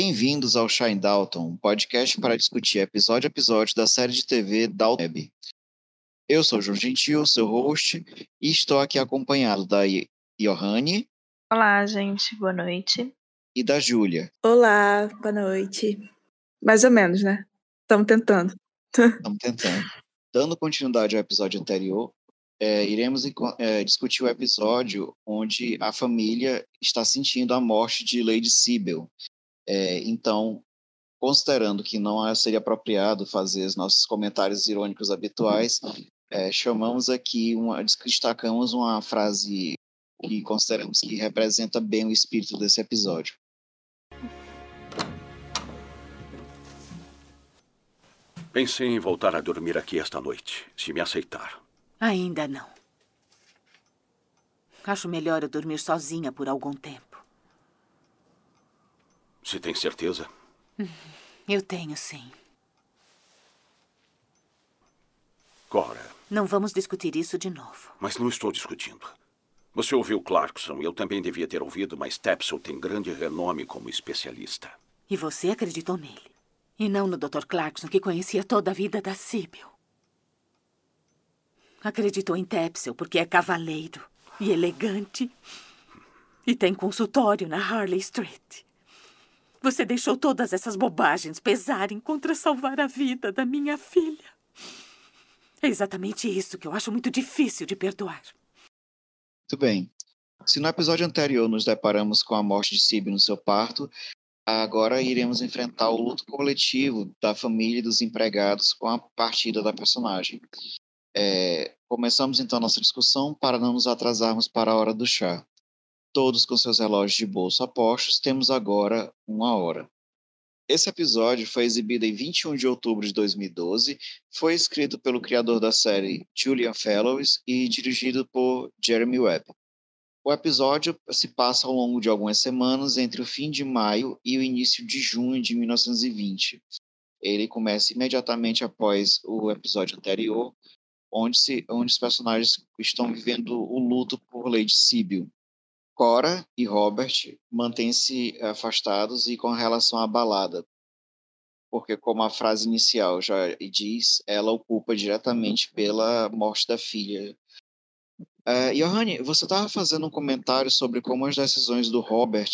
Bem-vindos ao Shine Dalton, um podcast para discutir episódio a episódio da série de TV Dalton Web. Eu sou João Gentil, seu host, e estou aqui acompanhado da Johanne. Olá, gente, boa noite. E da Júlia. Olá, boa noite. Mais ou menos, né? Estamos tentando. Estamos tentando. Dando continuidade ao episódio anterior, é, iremos é, discutir o episódio onde a família está sentindo a morte de Lady Sibyl, é, então, considerando que não seria apropriado fazer os nossos comentários irônicos habituais, é, chamamos aqui, uma, destacamos uma frase que consideramos que representa bem o espírito desse episódio. Pensei em voltar a dormir aqui esta noite, se me aceitar. Ainda não. Acho melhor eu dormir sozinha por algum tempo. Você tem certeza? Eu tenho, sim. Cora. Não vamos discutir isso de novo. Mas não estou discutindo. Você ouviu Clarkson, eu também devia ter ouvido, mas Tapsel tem grande renome como especialista. E você acreditou nele? E não no Dr. Clarkson, que conhecia toda a vida da Sibyl. Acreditou em Tapsel porque é cavaleiro e elegante e tem consultório na Harley Street. Você deixou todas essas bobagens pesarem contra salvar a vida da minha filha. É exatamente isso que eu acho muito difícil de perdoar. Muito bem. Se no episódio anterior nos deparamos com a morte de Sib no seu parto, agora iremos enfrentar o luto coletivo da família e dos empregados com a partida da personagem. É, começamos então nossa discussão para não nos atrasarmos para a hora do chá todos com seus relógios de bolso apostos, temos agora uma hora. Esse episódio foi exibido em 21 de outubro de 2012, foi escrito pelo criador da série Julian Fellows e dirigido por Jeremy Webb. O episódio se passa ao longo de algumas semanas entre o fim de maio e o início de junho de 1920. Ele começa imediatamente após o episódio anterior, onde, se, onde os personagens estão vivendo o luto por Lady Sibyl, Cora e Robert mantêm-se afastados e com relação à balada, porque, como a frase inicial já diz, ela o culpa diretamente pela morte da filha. Uh, Johanny, você estava fazendo um comentário sobre como as decisões do Robert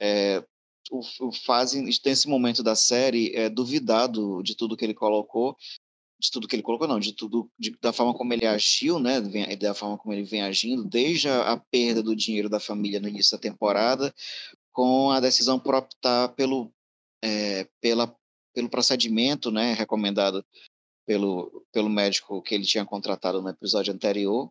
é, o, o fazem, nesse momento da série, é, duvidar do, de tudo que ele colocou de tudo que ele colocou, não, de tudo, de, da forma como ele agiu, né, da forma como ele vem agindo, desde a, a, perda do dinheiro da família no início da temporada, com a decisão por optar pelo, é, pela, pelo procedimento, né, recomendado pelo, pelo médico que ele tinha contratado no episódio anterior.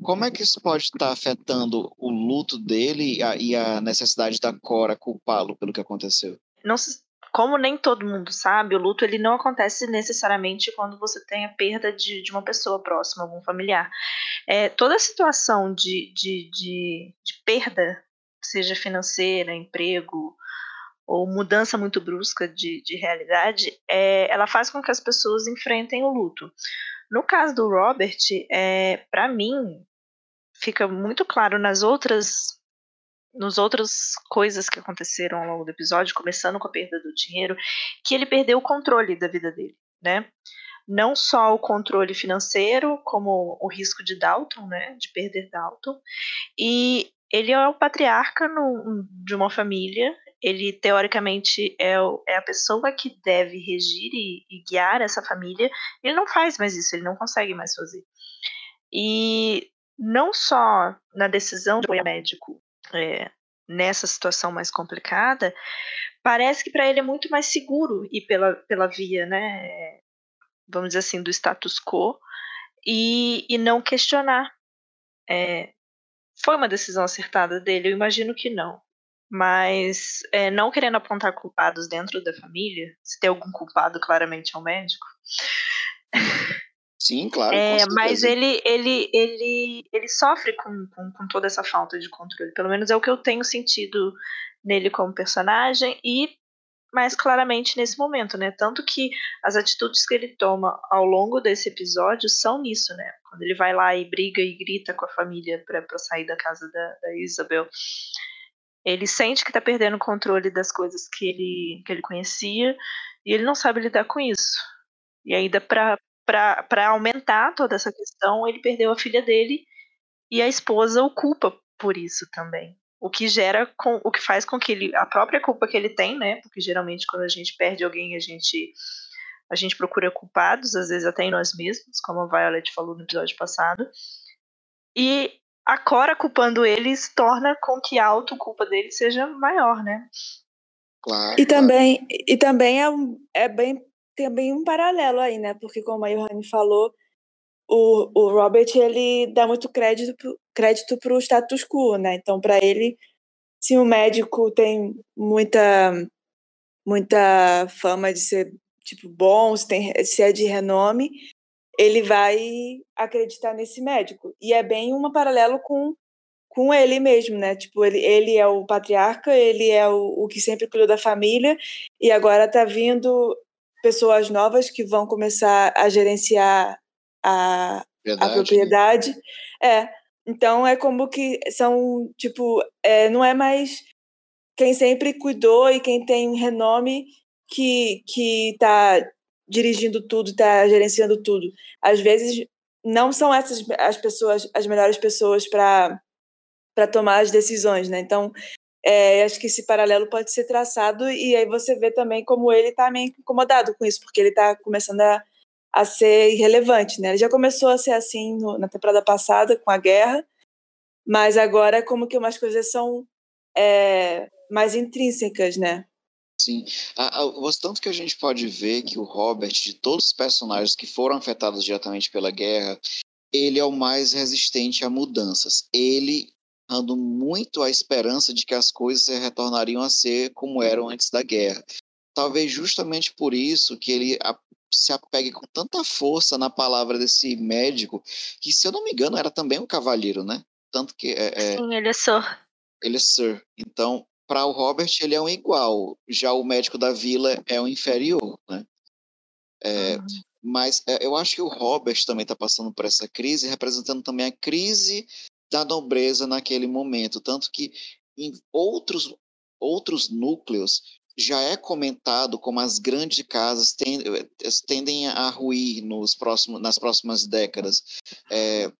Como é que isso pode estar afetando o luto dele e a, e a necessidade da Cora culpá-lo pelo que aconteceu? Não se como nem todo mundo sabe, o luto ele não acontece necessariamente quando você tem a perda de, de uma pessoa próxima, algum familiar. É, toda situação de, de, de, de perda, seja financeira, emprego, ou mudança muito brusca de, de realidade, é, ela faz com que as pessoas enfrentem o luto. No caso do Robert, é, para mim, fica muito claro nas outras nos outras coisas que aconteceram ao longo do episódio, começando com a perda do dinheiro, que ele perdeu o controle da vida dele, né? Não só o controle financeiro, como o risco de Dalton, né? De perder Dalton. E ele é o patriarca no, de uma família. Ele, teoricamente, é, o, é a pessoa que deve regir e, e guiar essa família. Ele não faz mais isso, ele não consegue mais fazer. E não só na decisão do médico é, nessa situação mais complicada, parece que para ele é muito mais seguro ir pela, pela via, né, vamos dizer assim, do status quo e, e não questionar. É, foi uma decisão acertada dele? Eu imagino que não. Mas é, não querendo apontar culpados dentro da família, se tem algum culpado, claramente é o médico. Sim, claro. É, mas ele, ele, ele, ele sofre com, com, com toda essa falta de controle. Pelo menos é o que eu tenho sentido nele como personagem e mais claramente nesse momento, né? Tanto que as atitudes que ele toma ao longo desse episódio são nisso, né? Quando ele vai lá e briga e grita com a família pra, pra sair da casa da, da Isabel. Ele sente que tá perdendo o controle das coisas que ele, que ele conhecia e ele não sabe lidar com isso. E ainda pra, pra aumentar toda essa questão, ele perdeu a filha dele e a esposa o culpa por isso também. O que gera com, o que faz com que ele a própria culpa que ele tem, né? Porque geralmente quando a gente perde alguém, a gente a gente procura culpados, às vezes até em nós mesmos, como a Violet falou no episódio passado. E a Cora culpando eles torna com que a autoculpa dele seja maior, né? Claro. E claro. também, e também é, um- é bem tem bem um paralelo aí, né? Porque como a Johanne falou, o, o Robert ele dá muito crédito crédito pro status quo, né? Então para ele, se um médico tem muita muita fama de ser tipo bom, se, tem, se é de renome, ele vai acreditar nesse médico. E é bem um paralelo com com ele mesmo, né? Tipo, ele, ele é o patriarca, ele é o, o que sempre cuidou da família, e agora tá vindo pessoas novas que vão começar a gerenciar a, a Verdade. propriedade. É. Então é como que são, tipo, é, não é mais quem sempre cuidou e quem tem renome que, que tá dirigindo tudo, tá gerenciando tudo. Às vezes não são essas as pessoas, as melhores pessoas para para tomar as decisões, né? Então, é, acho que esse paralelo pode ser traçado e aí você vê também como ele está meio incomodado com isso, porque ele está começando a, a ser irrelevante, né? Ele já começou a ser assim no, na temporada passada com a guerra, mas agora como que umas coisas são é, mais intrínsecas, né? Sim. O tanto que a gente pode ver que o Robert, de todos os personagens que foram afetados diretamente pela guerra, ele é o mais resistente a mudanças. Ele dando muito a esperança de que as coisas retornariam a ser como eram antes da guerra. Talvez justamente por isso que ele se apegue com tanta força na palavra desse médico, que se eu não me engano era também um cavalheiro, né? Tanto que é, é, Sim, ele é Sir. ele é Sir. Então, para o Robert ele é um igual, já o médico da vila é um inferior, né? É, Uhum. mas é, eu acho que o Robert também está passando por essa crise, representando também a crise da nobreza naquele momento, tanto que em outros outros núcleos já é comentado como as grandes casas ten- tendem a ruir nos próximos, nas próximas décadas. É,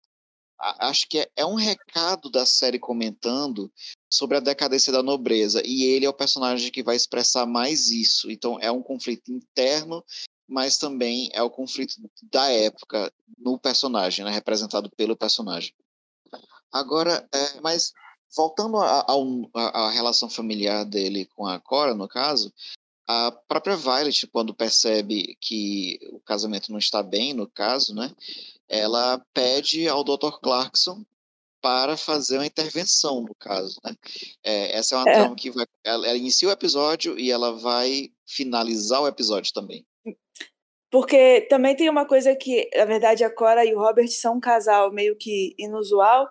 acho que é, é um recado da série comentando sobre a decadência da nobreza, e ele é o personagem que vai expressar mais isso. Então é um conflito interno, mas também é o conflito da época no personagem, né, representado pelo personagem. Agora, é, mas voltando à relação familiar dele com a Cora, no caso, a própria Violet, quando percebe que o casamento não está bem, no caso, né, ela pede ao Dr. Clarkson para fazer uma intervenção, no caso. Né? É, essa é uma É. trama que vai, ela, ela inicia o episódio e ela vai finalizar o episódio também. Porque também tem uma coisa que, na verdade, a Cora e o Robert são um casal meio que inusual,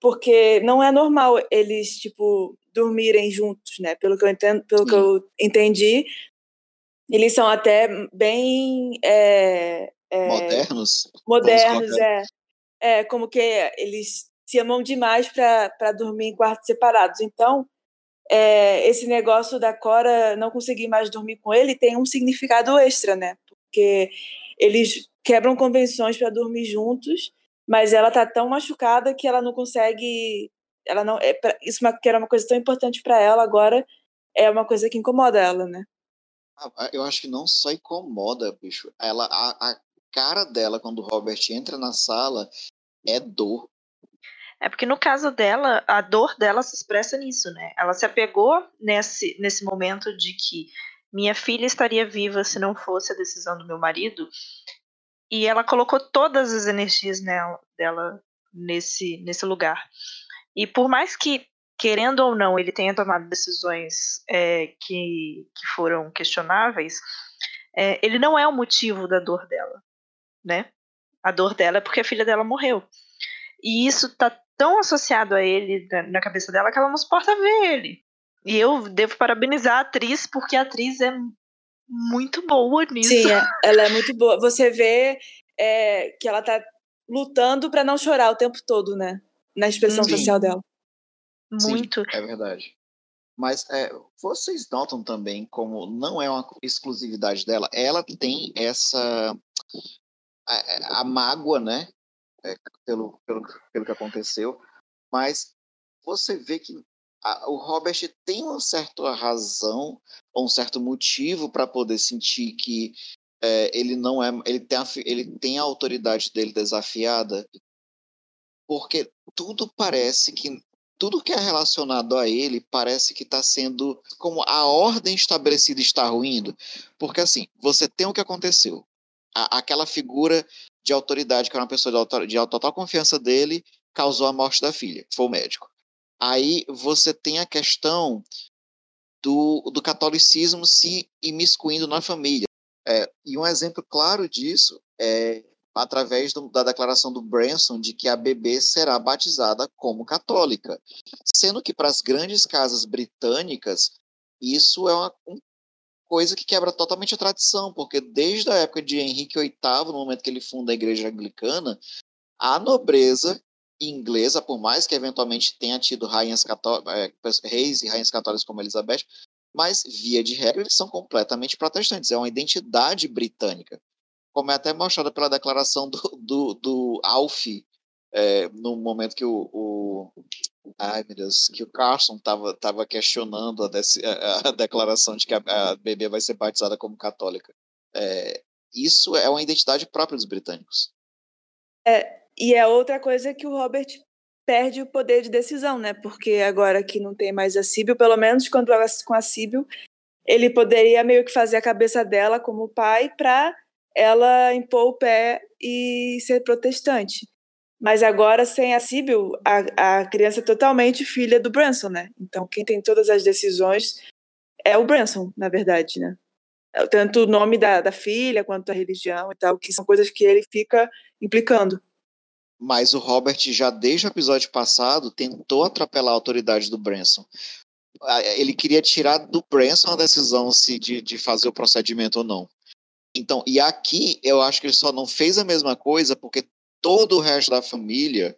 porque não é normal eles, tipo, dormirem juntos, né? Pelo que eu entendo, pelo que Sim. eu entendi, eles são até bem é, é, Modernos. modernos, colocar. é. É, como que eles se amam demais para dormir em quartos separados. Então, é, esse negócio da Cora não conseguir mais dormir com ele tem um significado extra, né? Porque eles quebram convenções para dormir juntos, mas ela tá tão machucada que ela não consegue. Ela não. É, pra- isso uma- que era uma coisa tão importante para ela, agora é uma coisa que incomoda ela, né? Eu acho que não só incomoda, bicho. Ela, a, a cara dela quando o Robert entra na sala é dor. É porque no caso dela, a dor dela se expressa nisso, né? Ela se apegou nesse, nesse momento de que minha filha estaria viva se não fosse a decisão do meu marido. E ela colocou todas as energias nela, dela nesse, nesse lugar. E por mais que, querendo ou não, ele tenha tomado decisões é, que, que foram questionáveis, é, ele não é o motivo da dor dela, né? A dor dela é porque a filha dela morreu. E isso tá tão associado a ele na cabeça dela que ela não suporta ver ele. E eu devo parabenizar a atriz, porque a atriz é muito boa nisso. Sim, é, ela é muito boa. Você vê é, que ela tá lutando para não chorar o tempo todo, né? Na expressão Sim. facial dela. Muito. Sim, é verdade. Mas é, vocês notam também como não é uma exclusividade dela, ela tem essa a, a mágoa, né, é, pelo, pelo, pelo que aconteceu, mas você vê que a, o Robert tem uma certa razão ou um certo motivo para poder sentir que é, ele não é, ele tem, a, ele tem a autoridade dele desafiada, porque tudo parece que tudo que é relacionado a ele parece que está sendo como a ordem estabelecida está ruindo, porque assim você tem o que aconteceu, a, aquela figura de autoridade que era uma pessoa de, autor, de total confiança dele causou a morte da filha, foi o médico. Aí você tem a questão do, do catolicismo se imiscuindo na família. É, e um exemplo claro disso é através do, da declaração do Branson de que a bebê será batizada como católica, sendo que para as grandes casas britânicas isso é uma, uma coisa que quebra totalmente a tradição, porque desde a época de Henrique VIII, no momento que ele funda a Igreja Anglicana, a nobreza inglesa, por mais que eventualmente tenha tido rainhas católicas, reis e rainhas católicas como Elizabeth, mas via de regra eles são completamente protestantes, é uma identidade britânica como é até mostrada pela declaração do, do, do Alf, é, no momento que o, o, ai meu Deus, que o Carson estava tava questionando a, desse, a, a, declaração de que a, a, bebê vai ser batizada como católica. É, isso é uma identidade própria dos britânicos. É, e é outra coisa que o Robert perde o poder de decisão, né? Porque agora que não tem mais a Síbil, pelo menos quando ela com a Síbil, ele poderia meio que fazer a cabeça dela como pai para ela impor o pé e ser protestante. Mas agora, sem a Sibyl, a, a criança é totalmente filha do Branson, né? Então, quem tem todas as decisões é o Branson, na verdade, né? Tanto o nome da, da filha quanto a religião e tal, que são coisas que ele fica implicando. Mas o Robert, já desde o episódio passado, tentou atropelar a autoridade do Branson. Ele queria tirar do Branson a decisão se de, de fazer o procedimento ou não. Então, e aqui eu acho que ele só não fez a mesma coisa porque todo o resto da família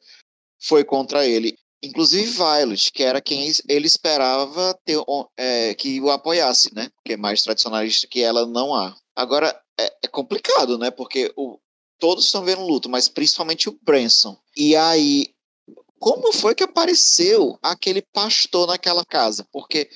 foi contra ele. Inclusive Violet, que era quem ele esperava ter, é, que o apoiasse, né? Porque é mais tradicionalista que ela não há. Agora, é, é complicado, né? Porque o, todos estão vendo luto, mas principalmente o Branson. E aí, como foi que apareceu aquele pastor naquela casa? Porque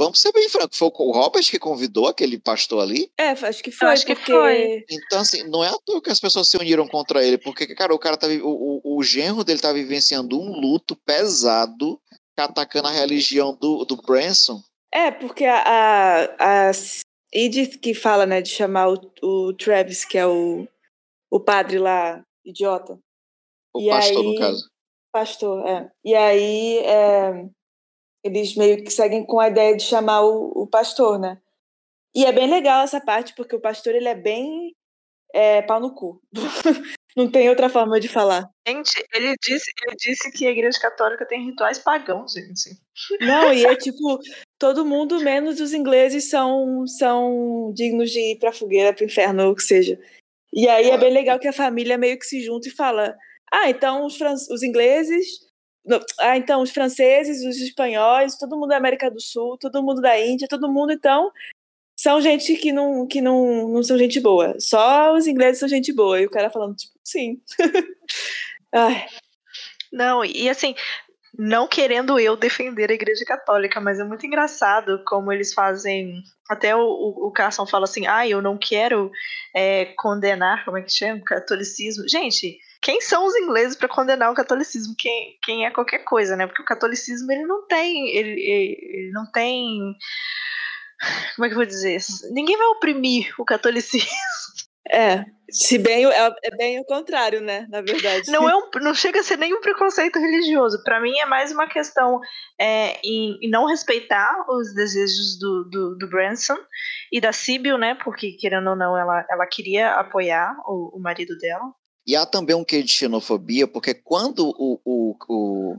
Vamos ser bem francos, foi o Robert que convidou aquele pastor ali? É, acho que foi. acho porque... que foi. Então, assim, não é à toa que as pessoas se uniram contra ele, porque, cara, o cara tá, o, o, o genro dele tá vivenciando um luto pesado, atacando a religião do, do Branson. É, porque a, a, a Edith que fala, né, de chamar o, o Travis, que é o, o padre lá, idiota. O E pastor, no aí- caso. Pastor, é. E aí é, eles meio que seguem com a ideia de chamar o, o pastor, né? E é bem legal essa parte, porque o pastor ele é bem é, pau no cu. Não tem outra forma de falar. Gente, ele disse, ele disse que a igreja católica tem rituais pagãos, gente. Não, e é tipo, todo mundo, menos os ingleses, são, são dignos de ir pra fogueira, pro inferno, ou o que seja. E aí é bem legal que a família meio que se junta e fala: ah, então os, fran os ingleses. ah, então os franceses, os espanhóis, todo mundo da América do Sul, todo mundo da Índia, todo mundo, então, são gente que não, que não, não são gente boa. Só os ingleses são gente boa. E o cara falando, tipo, sim. Ai, Não, e assim, não querendo eu defender a igreja católica, mas é muito engraçado como eles fazem. Até o, o, o Carson fala assim: ah, eu não quero é, condenar, como é que chama? Catolicismo. Gente, quem são os ingleses para condenar o catolicismo? Quem, quem é qualquer coisa, né? Porque o catolicismo ele não tem. Ele, ele não tem. Como é que eu vou dizer? Ninguém vai oprimir o catolicismo. É. Se bem, é, é bem o contrário, né? Na verdade. Não, é um, não chega a ser nem um preconceito religioso. Para mim é mais uma questão é, em, em não respeitar os desejos do, do, do Branson e da Sibyl, né? Porque, querendo ou não, ela, ela queria apoiar o, o marido dela. E há também um quê de xenofobia, porque quando o, o, o,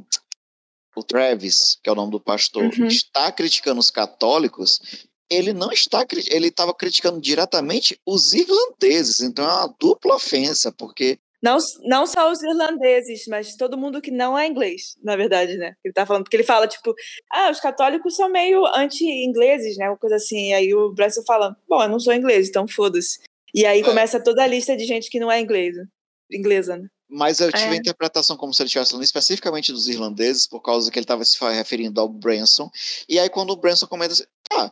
o Travis, que é o nome do pastor, Uhum. está criticando os católicos, ele não está, ele estava criticando diretamente os irlandeses, então é uma dupla ofensa, porque Não, não só os irlandeses, mas todo mundo que não é inglês, na verdade, né? Ele tá falando, porque ele fala, tipo, ah, os católicos são meio anti-ingleses, né? Uma coisa assim. E aí o Bryson fala, bom, eu não sou inglês, então foda-se. E aí É. começa toda a lista de gente que não é inglesa. Inglesa, né? Mas eu tive É. a interpretação como se ele estivesse falando especificamente dos irlandeses, por causa que ele estava se referindo ao Branson. E aí, quando o Branson comenta assim, tá,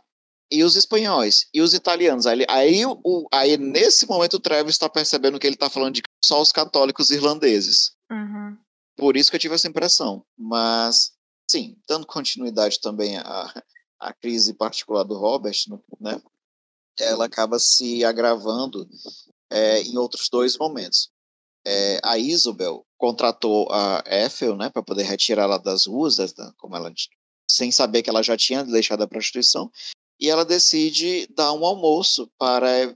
e os espanhóis? E os italianos? Aí, aí, o- aí nesse momento, o Travis está percebendo que ele está falando de só os católicos irlandeses. Uhum. Por isso que eu tive essa impressão. Mas, sim, dando continuidade também à, à crise particular do Robert, né? Ela acaba se agravando é, em outros dois momentos. É, a Isabel contratou a Ethel, né, para poder retirá-la das ruas, como ela, sem saber que ela já tinha deixado a prostituição, e ela decide dar um almoço para,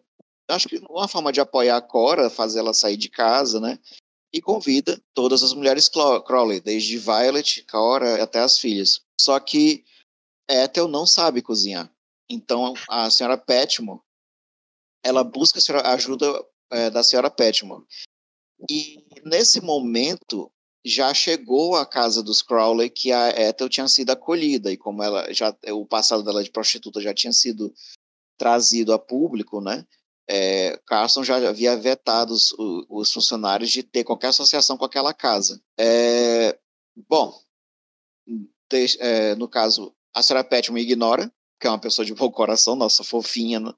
acho que uma forma de apoiar a Cora, fazer ela sair de casa, né, e convida todas as mulheres Crowley, desde Violet, Cora até as filhas. Só que Ethel não sabe cozinhar. Então a senhora Petmore, ela busca a ajuda eh, da senhora Petmore. E nesse momento já chegou à casa dos Crowley que a Ethel tinha sido acolhida e como ela já o passado dela de prostituta já tinha sido trazido a público, né? É, Carson já havia vetado os, os funcionários de ter qualquer associação com aquela casa. É, bom, de- é, no caso, a senhora Petman ignora, que é uma pessoa de bom coração, nossa fofinha, né?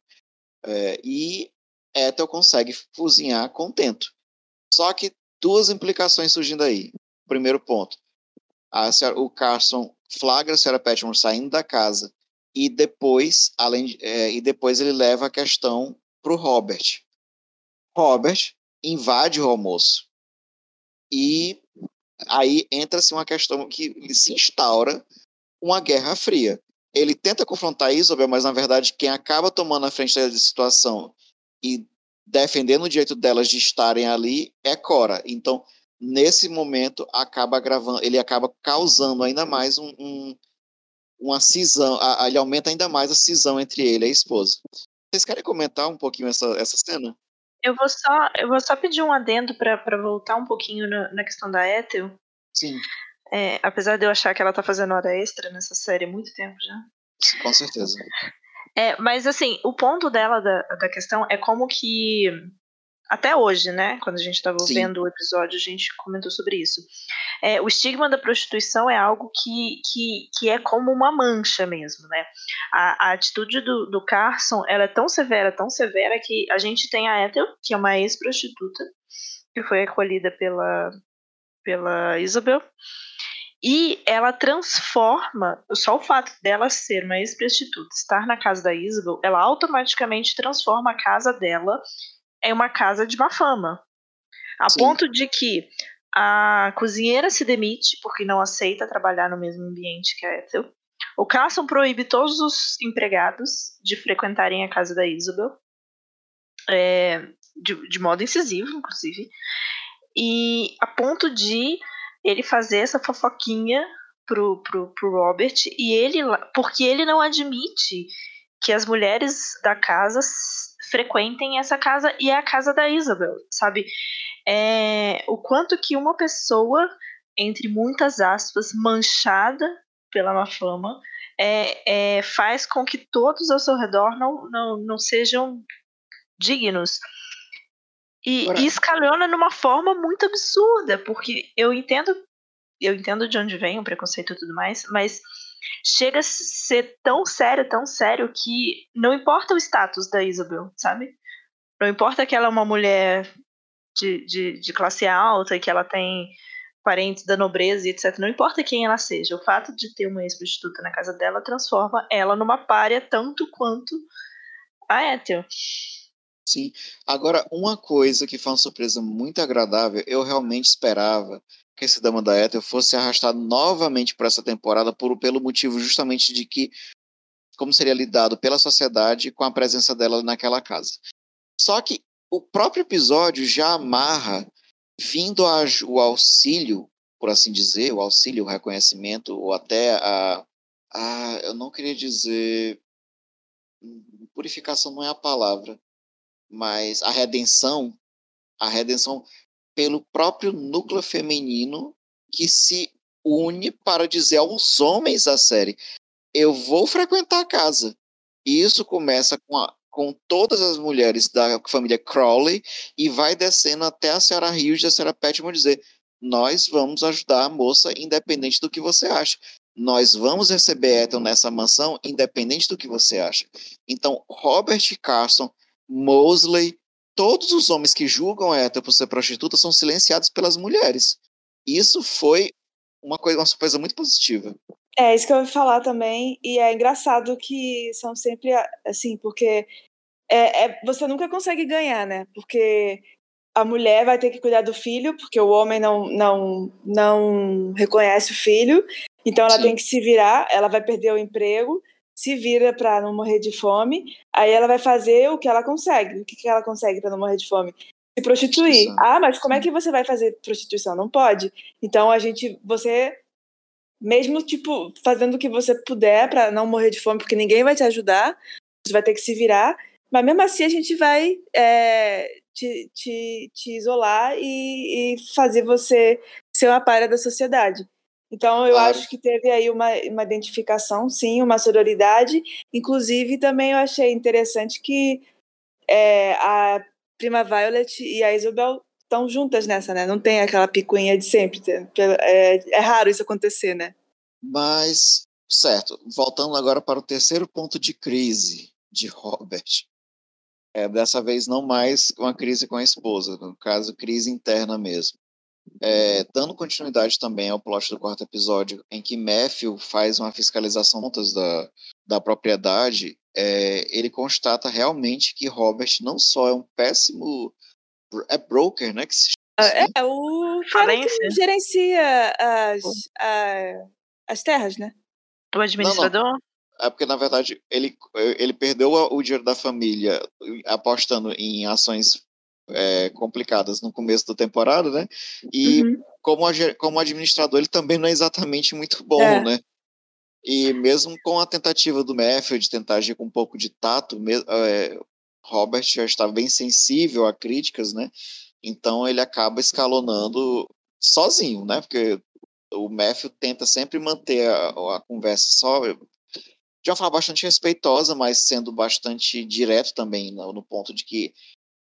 É, e Ethel consegue cozinhar contento. Só que duas implicações surgindo aí. Primeiro ponto, a senhora- o Carson flagra a senhora Petman saindo da casa e depois, além é, e depois ele leva a questão para o Robert. Robert invade o almoço e aí entra-se uma questão que se instaura uma guerra fria. Ele tenta confrontar Isabel, mas na verdade quem acaba tomando a frente da situação e defendendo o direito delas de estarem ali é Cora. Então, nesse momento, acaba gravando, ele acaba causando ainda mais um, um- uma cisão, a- ele aumenta ainda mais a cisão entre ele e a esposa. Vocês querem comentar um pouquinho essa, essa cena? Eu vou só, eu vou só pedir um adendo pra voltar um pouquinho na, na questão da Ethel. Sim, É, apesar de eu achar que ela tá fazendo hora extra nessa série há muito tempo já. com certeza. É, mas assim, o ponto dela da, da questão é como que até hoje, né? Quando a gente estava vendo o episódio, a gente comentou sobre isso. É, o estigma da prostituição é algo que, que, que é como uma mancha mesmo, né? A, a atitude do, do Carson ela é tão severa, tão severa que a gente tem a Ethel, que é uma ex-prostituta, que foi acolhida pela, pela Isabel. E ela transforma, só o fato dela ser uma ex-prostituta, estar na casa da Isabel, ela automaticamente transforma a casa dela em uma casa de má fama. A Sim. ponto de que a cozinheira se demite porque não aceita trabalhar no mesmo ambiente que a Ethel. O Carson proíbe todos os empregados de frequentarem a casa da Isabel, é, de, de modo incisivo, inclusive, e a ponto de ele fazer essa fofoquinha pro, pro, pro Robert e ele porque ele não admite que as mulheres da casa frequentem essa casa e é a casa da Isabel, sabe? É, o quanto que uma pessoa, entre muitas aspas, manchada pela má fama, é, é, faz com que todos ao seu redor não, não, não sejam dignos. E, e escalona numa forma muito absurda, porque eu entendo, eu entendo de onde vem o preconceito e tudo mais, mas chega a ser tão sério, tão sério que não importa o status da Isabel, sabe? Não importa que ela é uma mulher de, de, de classe alta e que ela tem parentes da nobreza e etc. Não importa quem ela seja, o fato de ter uma ex-prostituta na casa dela transforma ela numa párea tanto quanto a Ethel. Sim. Agora, uma coisa que foi uma surpresa muito agradável, eu realmente esperava que esse Dama da Ethel fosse arrastado novamente para essa temporada por, pelo motivo justamente de que como seria lidado pela sociedade com a presença dela naquela casa. Só que o próprio episódio já amarra vindo o auxílio, por assim dizer, o auxílio, o reconhecimento, ou até a, a eu não queria dizer purificação não é a palavra, mas a redenção, a redenção pelo próprio núcleo feminino que se une para dizer aos homens da série: eu vou frequentar a casa. E isso começa com, a, com todas as mulheres da família Crowley e vai descendo até a senhora Hughes e a senhora Petman dizer: nós vamos ajudar a moça, independente do que você acha. Nós vamos receber Ethel nessa mansão, independente do que você acha. Então, Robert Carson, Mosley, todos os homens que julgam Ethel por ser prostituta são silenciados pelas mulheres. Isso foi uma coisa, uma surpresa muito positiva. É, isso que eu ia falar também, e é engraçado que são sempre assim, porque é, é, você nunca consegue ganhar, né? Porque a mulher vai ter que cuidar do filho, porque o homem não, não, não reconhece o filho, então ela Sim. tem que se virar, ela vai perder o emprego, se vira para não morrer de fome, aí ela vai fazer o que ela consegue. O que, que ela consegue para não morrer de fome? Se prostituir. Ah, mas como é que você vai fazer prostituição? Não pode. Então a gente, você, mesmo tipo fazendo o que você puder para não morrer de fome, porque ninguém vai te ajudar, você vai ter que se virar. Mas mesmo assim a gente vai é, te, te, te isolar e, e fazer você ser uma palha da sociedade. Então, eu claro. acho que teve aí uma, uma identificação, sim, uma sororidade. Inclusive, também eu achei interessante que é, a prima Violet e a Isabel estão juntas nessa, né? Não tem aquela picuinha de sempre. É, é raro isso acontecer, né? Mas, certo. Voltando agora para o terceiro ponto de crise de Robert. É, dessa vez não mais uma crise com a esposa, no caso, crise interna mesmo. É, dando continuidade também ao plot do quarto episódio, em que Matthew faz uma fiscalização da, da propriedade, é, ele constata realmente que Robert não só é um péssimo. É broker, né? Que se chama, é, é o cara que gerencia as, a, as terras, né? O administrador? Não, não. É porque, na verdade, ele, ele perdeu o dinheiro da família apostando em ações é, complicadas no começo da temporada, né? E uhum. como, como administrador, ele também não é exatamente muito bom, é. né? E mesmo com a tentativa do Matthew de tentar agir com um pouco de tato, é, Robert já estava bem sensível a críticas, né? Então ele acaba escalonando sozinho, né? Porque o Matthew tenta sempre manter a, a conversa só de uma forma bastante respeitosa, mas sendo bastante direto também no, no ponto de que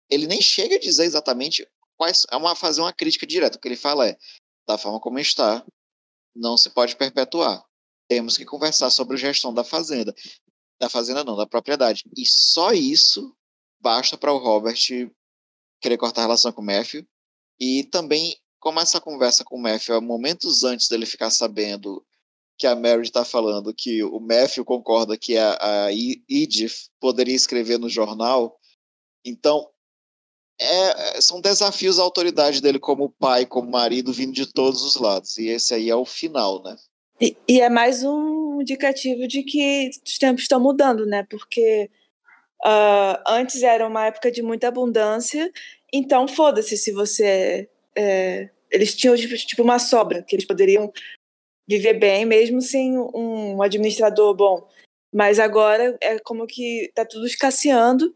ele nem chega a dizer exatamente quais é uma fazer uma crítica direta. O que ele fala é da forma como está, não se pode perpetuar. Temos que conversar sobre a gestão da fazenda, da fazenda não, da propriedade. E só isso basta para o Robert querer cortar a relação com o Matthew. E também como essa conversa com o Matthew é momentos antes dele ficar sabendo que a Mary está falando que o Matthew concorda que a, a Edith poderia escrever no jornal. Então, é, é, são desafios à autoridade dele como pai, como marido, vindo de todos os lados. E esse aí é o final, né? E, e é mais um indicativo de que os tempos estão mudando, né? Porque uh, antes era uma época de muita abundância, então foda-se se você. É, eles tinham tipo, tipo uma sobra, que eles poderiam viver bem mesmo sem um administrador bom. Mas agora é como que tá tudo escasseando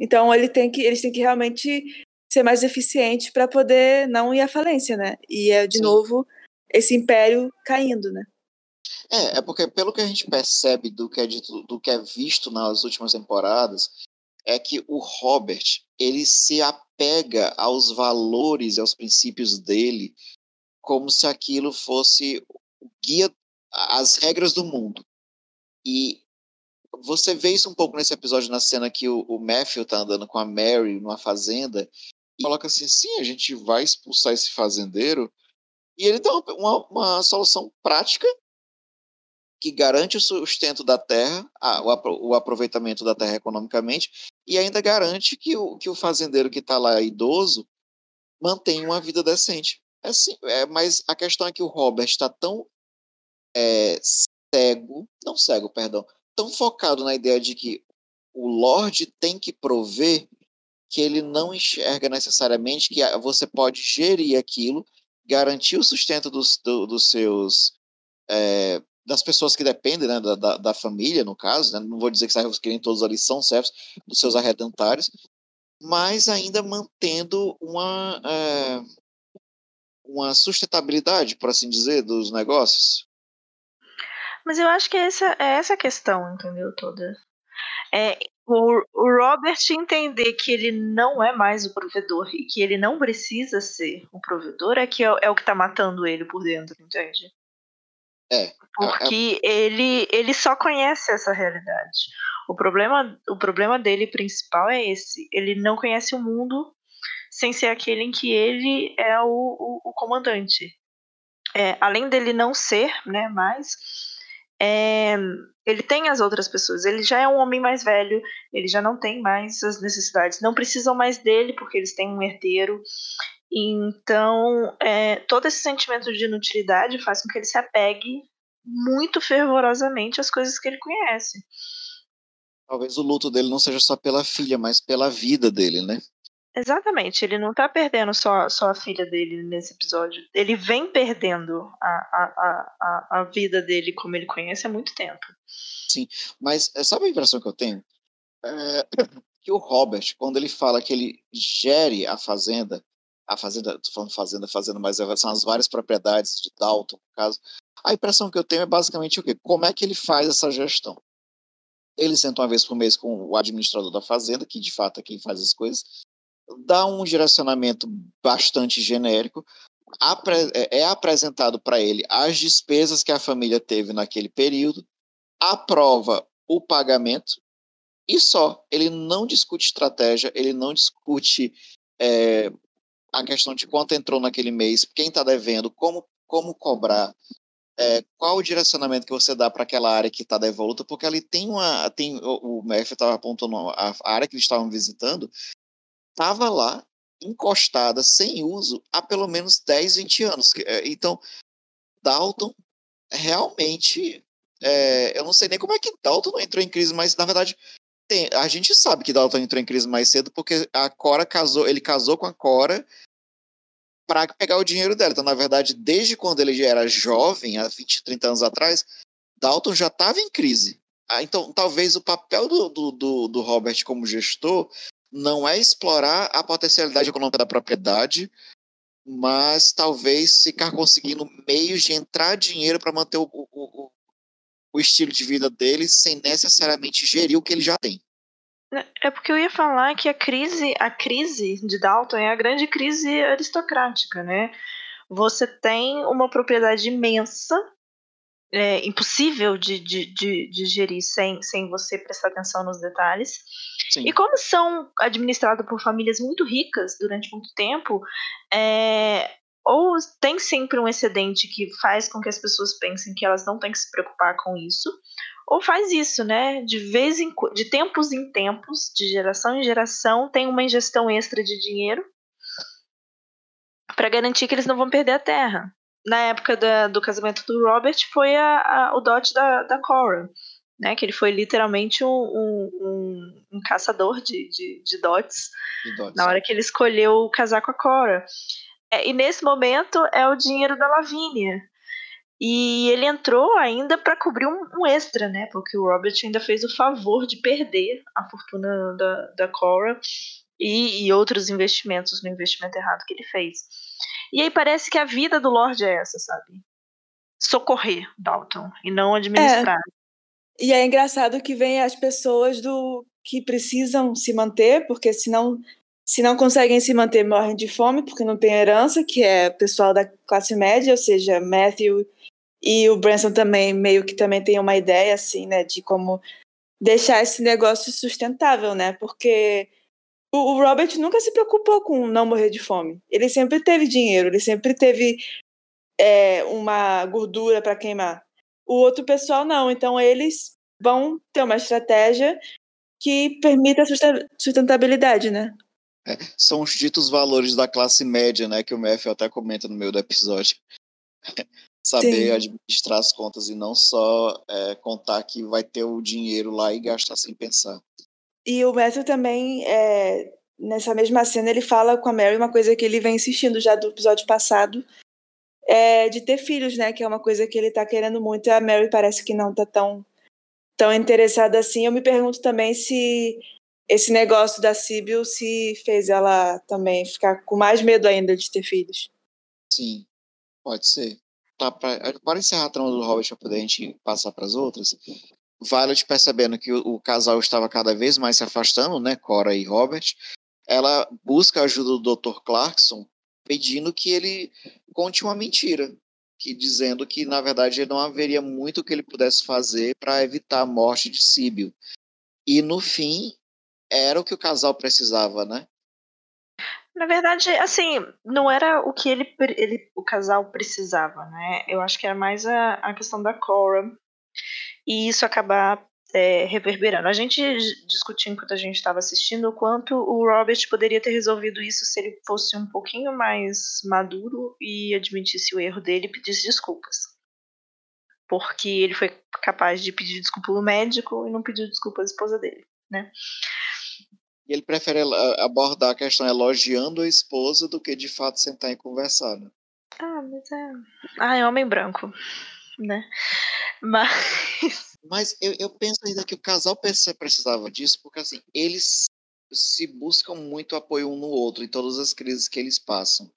então ele tem que, eles têm que realmente ser mais eficientes para poder não ir à falência, né? E é de Sim. novo esse império caindo, né? É, é porque pelo que a gente percebe do que é dito, do que é visto nas últimas temporadas, é que o Robert ele se apega aos valores e aos princípios dele como se aquilo fosse o guia as regras do mundo. E você vê isso um pouco nesse episódio, na cena que o, o Matthew tá andando com a Mary numa fazenda e coloca assim: sim, a gente vai expulsar esse fazendeiro. E ele dá uma, uma solução prática que garante o sustento da terra, a, o, o, aproveitamento da terra economicamente, e ainda garante que o, que o fazendeiro que está lá idoso mantenha uma vida decente. É assim, é, mas a questão é que o Robert está tão é, cego, não cego, perdão, tão focado na ideia de que o Lorde tem que prover que ele não enxerga necessariamente que você pode gerir aquilo, garantir o sustento dos, do, dos seus é, das pessoas que dependem né, da, da, da, família, no caso, né, não vou dizer que, que nem todos ali são servos dos seus arredentários, mas ainda mantendo uma, é, uma sustentabilidade, por assim dizer, dos negócios. Mas eu acho que essa, é essa a questão, entendeu? Toda. É, o, o Robert entender que ele não é mais o provedor e que ele não precisa ser o provedor é que é, é o que tá matando ele por dentro, entende? É. é Porque é... ele, ele só conhece essa realidade. O problema, o problema dele principal é esse. Ele não conhece o mundo sem ser aquele em que ele é o, o, o comandante. É, além dele não ser, né, mais, é, ele tem as outras pessoas. Ele já é um homem mais velho, ele já não tem mais as necessidades. Não precisam mais dele porque eles têm um herdeiro. Então, é, todo esse sentimento de inutilidade faz com que ele se apegue muito fervorosamente às coisas que ele conhece. Talvez o luto dele não seja só pela filha, mas pela vida dele, né? Exatamente, ele não tá perdendo só, só a filha dele nesse episódio. Ele vem perdendo a, a, a, a vida dele como ele conhece há muito tempo. Sim, mas eh, sabe a impressão que eu tenho? É, que o Robert, quando ele fala que ele gere a fazenda, a fazenda, tô falando fazenda, fazenda, mas são as várias propriedades de Dalton, no caso, a impressão que eu tenho é basicamente o quê? Como é que ele faz essa gestão? Ele senta uma vez por mês com o administrador da fazenda, que de fato é quem faz as coisas, dá um direcionamento bastante genérico, é, é apresentado para ele as despesas que a família teve naquele período, aprova o pagamento e só. Ele não discute estratégia, ele não discute é, a questão de quanto entrou naquele mês, quem está devendo, como, como cobrar, é, qual o direcionamento que você dá para aquela área que está devoluta, porque ali tem uma. Tem, o, o estava apontando a área que eles estavam visitando, estava lá encostada, sem uso, há pelo menos 10, 20 anos. É, então, Dalton realmente. É, eu não sei nem como é que Dalton não entrou em crise, mas na verdade tem, a gente sabe que Dalton entrou em crise mais cedo porque a Cora casou, ele casou com a Cora para pegar o dinheiro dela. Então, na verdade, desde quando ele já era jovem, há 20, 30 anos atrás, Dalton já estava em crise. Ah, então, talvez o papel do, do, do, do Robert como gestor não é explorar a potencialidade econômica da propriedade, mas talvez ficar conseguindo meios de entrar dinheiro para manter o, o, o, estilo de vida dele sem necessariamente gerir o que ele já tem. É porque eu ia falar que a crise, a crise de Dalton é a grande crise aristocrática, né? Você tem uma propriedade imensa, é, impossível de, de, de, de gerir sem, sem você prestar atenção nos detalhes. Sim. E como são administradas por famílias muito ricas durante muito tempo, é, ou tem sempre um excedente que faz com que as pessoas pensem que elas não têm que se preocupar com isso, ou faz isso, né? De vez em de tempos em tempos, de geração em geração, tem uma ingestão extra de dinheiro para garantir que eles não vão perder a terra. Na época da, do casamento do Robert foi a, a, o dote da, da Cora né? Que ele foi literalmente um, um, um, um caçador de, de, de dots, de na hora que ele escolheu casar com a Cora. É, e nesse momento é o dinheiro da Lavínia. E ele entrou ainda para cobrir um, um, extra, né? Porque o Robert ainda fez o favor de perder a fortuna da, da Cora e, e outros investimentos no investimento errado que ele fez. E aí parece que a vida do Lorde é essa, sabe? Socorrer Dalton e não administrar. É. E é engraçado que vem as pessoas do que precisam se manter, porque senão se não conseguem se manter, morrem de fome, porque não tem herança, que é pessoal da classe média, ou seja, Matthew e o Branson também meio que também tem uma ideia assim, né, de como deixar esse negócio sustentável, né? Porque o, o Robert nunca se preocupou com não morrer de fome. Ele sempre teve dinheiro, ele sempre teve é, uma gordura para queimar o outro pessoal não. Então eles vão ter uma estratégia que permita a sustentabilidade, né? É, são os ditos valores da classe média, né? Que o MEF até comenta no meio do episódio. Saber Sim. administrar as contas e não só é, contar que vai ter o dinheiro lá e gastar sem pensar. E o Matthew também é, nessa mesma cena, ele fala com a Mary uma coisa que ele vem insistindo já do episódio passado, é de ter filhos, né? Que é uma coisa que ele tá querendo muito. E a Mary parece que não tá tão, tão interessada assim. Eu me pergunto também se esse negócio da Sibyl se fez ela também ficar com mais medo ainda de ter filhos. Sim, pode ser. Tá, pra, para encerrar a trama do Robert, para poder a gente passar para as outras, Violet percebendo que o, o, casal estava cada vez mais se afastando, né, Cora e Robert, ela busca a ajuda do Dr. Clarkson, pedindo que ele conte uma mentira, que dizendo que na verdade não haveria muito que ele pudesse fazer para evitar a morte de Sibyl. E no fim era o que o casal precisava, né? Na verdade, assim, não era o que ele, ele o casal precisava, né? Eu acho que era mais a, a questão da Cora e isso acabar é, reverberando. A gente discutiu enquanto a gente estava assistindo o quanto o Robert poderia ter resolvido isso se ele fosse um pouquinho mais maduro e admitisse o erro dele e pedisse desculpas. Porque ele foi capaz de pedir desculpa ao médico e não pediu desculpa à esposa dele, né? E ele prefere abordar a questão elogiando a esposa do que de fato sentar e conversar, né? Ah, mas é. Ah, é homem branco, né? Mas. Mas eu, eu penso ainda que o casal precisava disso, porque assim, eles se buscam muito apoio um no outro em todas as crises que eles passam.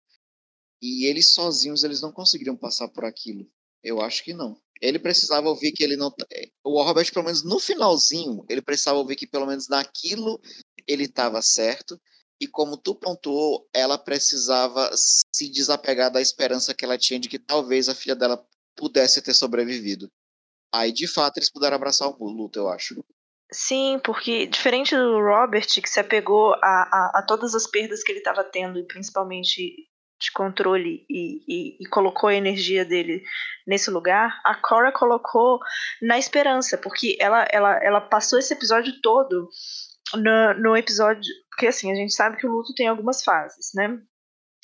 E eles sozinhos, eles não conseguiriam passar por aquilo. Eu acho que não. Ele precisava ouvir que ele não. Eh, o Robert, pelo menos no finalzinho, ele precisava ouvir que pelo menos naquilo ele estava certo. E como tu pontuou, ela precisava se desapegar da esperança que ela tinha de que talvez a filha dela pudesse ter sobrevivido. Aí, de fato, eles puderam abraçar o luto, eu acho. Sim, porque diferente do Robert, que se apegou a, a, a todas as perdas que ele estava tendo, e principalmente de controle, e, e, e, colocou a energia dele nesse lugar, a Cora colocou na esperança, porque ela, ela, ela passou esse episódio todo no, no episódio. Porque assim, a gente sabe que o luto tem algumas fases, né?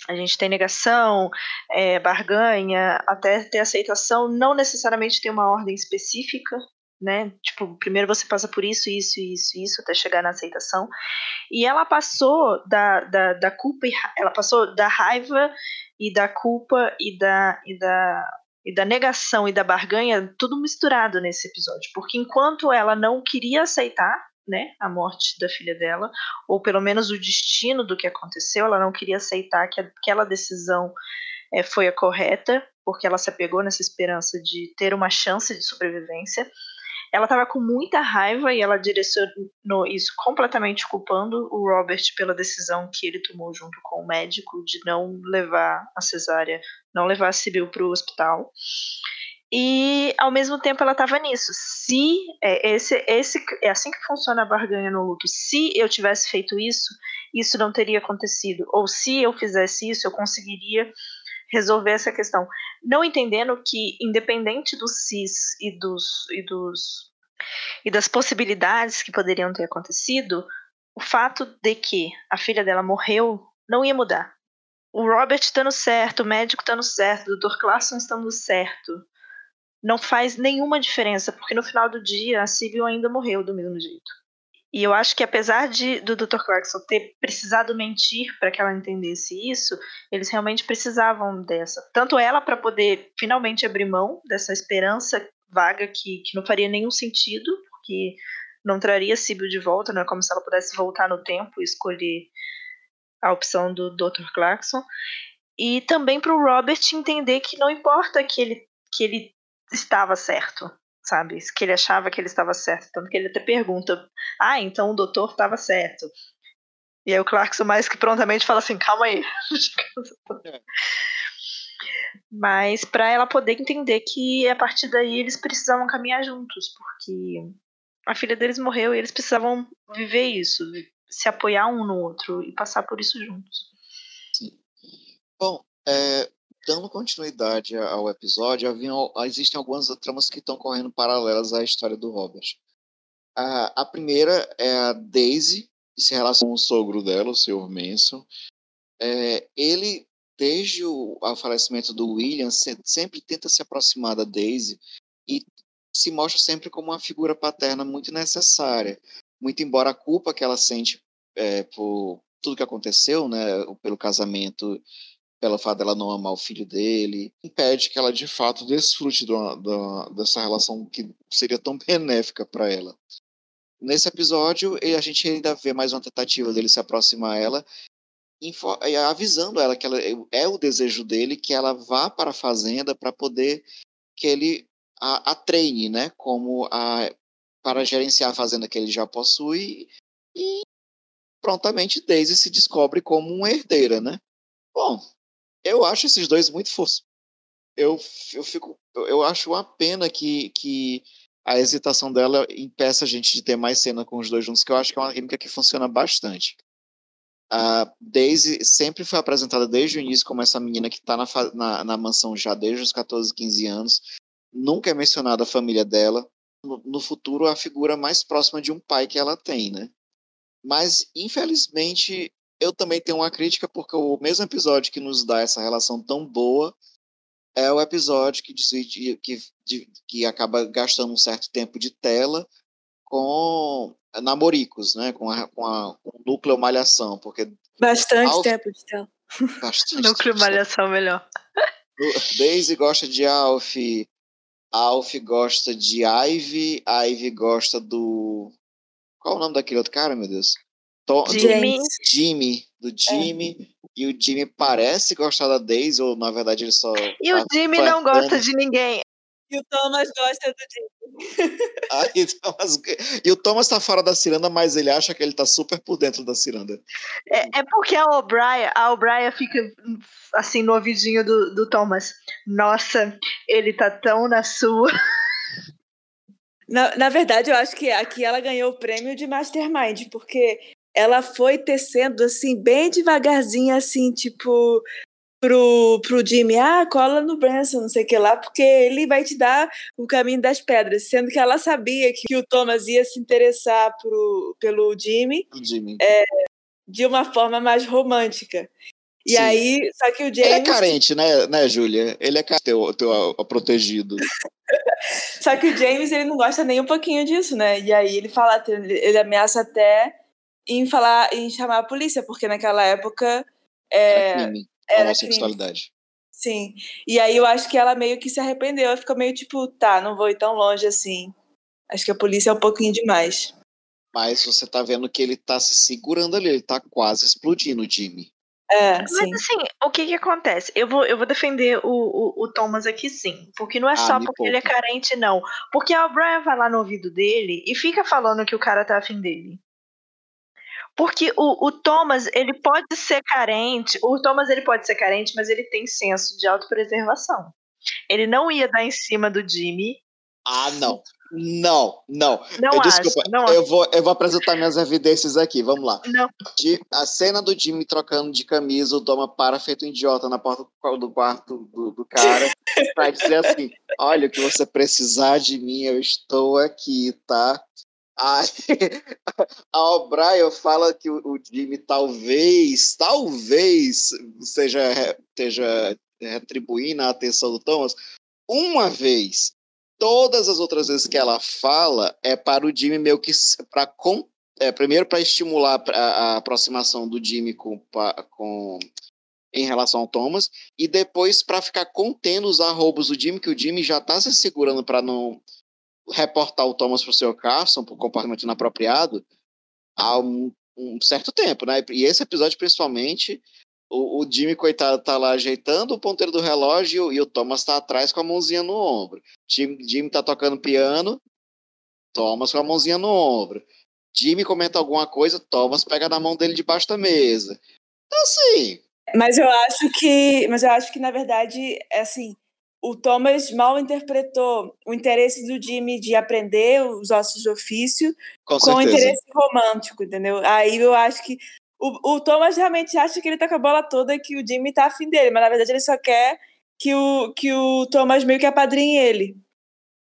A gente tem negação, é, barganha, até ter aceitação, não necessariamente tem uma ordem específica, né? Tipo, primeiro você passa por isso, isso, isso, isso, até chegar na aceitação. E ela passou da, da, da culpa, ela passou da raiva e da culpa e da, e da, e da negação e da barganha, tudo misturado nesse episódio. Porque enquanto ela não queria aceitar né, a morte da filha dela, ou pelo menos o destino do que aconteceu. Ela não queria aceitar que aquela decisão é, foi a correta, porque ela se apegou nessa esperança de ter uma chance de sobrevivência. Ela estava com muita raiva e ela direcionou isso completamente culpando o Robert pela decisão que ele tomou junto com o médico de não levar a cesárea, não levar a Sibyl para o hospital. E ao mesmo tempo ela estava nisso. Se é, esse, esse é assim que funciona a barganha no luto. Se eu tivesse feito isso, isso não teria acontecido. Ou se eu fizesse isso, eu conseguiria resolver essa questão. Não entendendo que, independente dos cis e dos, e dos e das possibilidades que poderiam ter acontecido, o fato de que a filha dela morreu não ia mudar. O Robert estando certo, o médico estando certo, o Dr. Clarkson estando certo, não faz nenhuma diferença, porque no final do dia a Sibyl ainda morreu do mesmo jeito. E eu acho que apesar de do Dr. Clarkson ter precisado mentir para que ela entendesse isso, eles realmente precisavam dessa. Tanto ela para poder finalmente abrir mão dessa esperança vaga que, que não faria nenhum sentido, porque não traria Sibyl de volta, não é como se ela pudesse voltar no tempo e escolher a opção do Dr. Clarkson. E também para o Robert entender que não importa que ele, que ele estava certo, sabe? Que ele achava que ele estava certo. Tanto que ele até pergunta: Ah, então o doutor estava certo. E aí o Clarkson mais que prontamente fala assim: Calma aí. Mas para ela poder entender que a partir daí eles precisavam caminhar juntos, porque a filha deles morreu e eles precisavam viver isso, se apoiar um no outro e passar por isso juntos. Sim. Bom, é, dando continuidade ao episódio, haviam, existem algumas tramas que estão correndo paralelas à história do Robert. A, a primeira é a Daisy, que se relaciona com o sogro dela, o Sr. Manson. É, ele, desde o, o falecimento do William, se, sempre tenta se aproximar da Daisy e se mostra sempre como uma figura paterna muito necessária. Muito embora a culpa que ela sente é, por, tudo que aconteceu, né, pelo casamento, pelo fato dela não amar o filho dele, impede que ela de fato desfrute do, do, dessa relação que seria tão benéfica para ela. Nesse episódio, a gente ainda vê mais uma tentativa dele se aproximar a ela, avisando ela que ela, é o desejo dele que ela vá para a fazenda para poder que ele a, a treine, né, como a para gerenciar a fazenda que ele já possui e prontamente Daisy se descobre como uma herdeira, né? Bom, eu acho esses dois muito fofos. Eu, eu fico, eu acho uma pena que, que a hesitação dela impeça a gente de ter mais cena com os dois juntos, que eu acho que é uma química que funciona bastante. A Daisy sempre foi apresentada desde o início como essa menina que está na, na, na, mansão já desde os 14, 15 anos. Nunca é mencionada a família dela. No, no futuro, a figura mais próxima de um pai que ela tem, né? Mas, infelizmente, eu também tenho uma crítica, porque o mesmo episódio que nos dá essa relação tão boa é o episódio que, que, que acaba gastando um certo tempo de tela com namoricos, né? Com, a, com, a, com o núcleo malhação, porque... Bastante Alf, tempo de tela. Bastante núcleo malhação melhor. Daisy gosta de Alf, Alf gosta de Ivy, Ivy gosta do qual o nome daquele outro cara, meu Deus? Tom, Jimmy. Do Jimmy. Do Jimmy. É. E o Jimmy parece gostar da Daisy, ou na verdade ele só. E tá o Jimmy não gosta de ninguém. E o Thomas gosta do Jimmy. ah, e, Thomas... e o Thomas tá fora da ciranda, mas ele acha que ele tá super por dentro da ciranda. É, é porque a O'Brien, a O'Brien fica assim no ouvidinho do, do Thomas. Nossa, ele tá tão na sua. Na, na verdade, eu acho que aqui ela ganhou o prêmio de Mastermind, porque ela foi tecendo, assim, bem devagarzinho, assim, tipo, pro, pro Jimmy, ah, cola no Branson, não sei o que lá, porque ele vai te dar o caminho das pedras, sendo que ela sabia que, que o Thomas ia se interessar pro, pelo Jimmy, Jimmy. É, de uma forma mais romântica. E Sim. aí, só que o James. Ele é carente, né, né, Júlia? Ele é carente, teu, teu protegido. só que o James, ele não gosta nem um pouquinho disso, né? E aí ele fala, ele ameaça até em falar, em chamar a polícia, porque naquela época. É, era crime. Era sexualidade. Sim. E aí eu acho que ela meio que se arrependeu. Ela ficou meio tipo, tá, não vou ir tão longe assim. Acho que a polícia é um pouquinho demais. Mas você tá vendo que ele tá se segurando ali, ele tá quase explodindo, Jimmy. É, Mas sim. assim, o que que acontece? Eu vou, eu vou defender o, o, o Thomas aqui sim. Porque não é ah, só porque poupa. ele é carente, não. Porque a Brian vai lá no ouvido dele e fica falando que o cara tá afim dele. Porque o, o Thomas, ele pode ser carente, o Thomas ele pode ser carente, mas ele tem senso de autopreservação. Ele não ia dar em cima do Jimmy. Ah, não. Não, não. Não eu, acho, Desculpa, não eu, vou, eu vou apresentar minhas evidências aqui, vamos lá. Não. De, a cena do Jimmy trocando de camisa, o Doma para feito um idiota na porta do quarto do, do cara, pra dizer assim, olha, o que você precisar de mim, eu estou aqui, tá? Aí, a O'Brien fala que o, Jimmy talvez, talvez seja, esteja retribuindo a atenção do Thomas. Uma vez todas as outras vezes que ela fala é para o Jimmy meio que para é, primeiro para estimular a, a, aproximação do Jimmy com, com em relação ao Thomas e depois para ficar contendo os arrobos do Jimmy que o Jimmy já está se segurando para não reportar o Thomas para o seu Carson por comportamento inapropriado há um, um certo tempo, né? E esse episódio principalmente o, o Jimmy, coitado, tá lá ajeitando o ponteiro do relógio e o Thomas tá atrás com a mãozinha no ombro. Jimmy, Jimmy tá tocando piano, Thomas com a mãozinha no ombro. Jimmy comenta alguma coisa, Thomas pega na mão dele debaixo da mesa. Então, assim. Mas eu acho que. Mas eu acho que, na verdade, é assim. O Thomas mal interpretou o interesse do Jimmy de aprender os ossos de ofício com, com o interesse romântico, entendeu? Aí eu acho que o, o Thomas realmente acha que ele tá com a bola toda e que o Jimmy tá afim dele, mas na verdade ele só quer que o, que o Thomas meio que apadrinhe ele.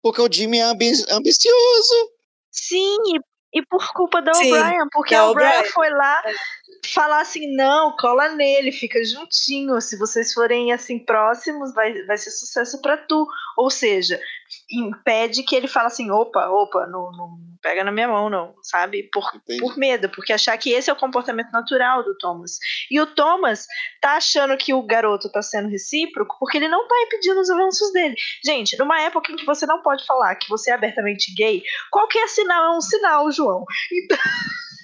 Porque o Jimmy é ambi ambicioso. Sim, e, por culpa da O'Brien, porque a O'Brien foi lá é. Falar assim, não, cola nele, fica juntinho, se vocês forem assim próximos, vai, vai ser sucesso para tu. Ou seja, impede que ele fale assim, opa, opa, não, não pega na minha mão, não, sabe? Por, por medo, porque achar que esse é o comportamento natural do Thomas. E o Thomas tá achando que o garoto tá sendo recíproco porque ele não tá impedindo os avanços dele. Gente, numa época em que você não pode falar que você é abertamente gay, qualquer sinal é um sinal, João. Então.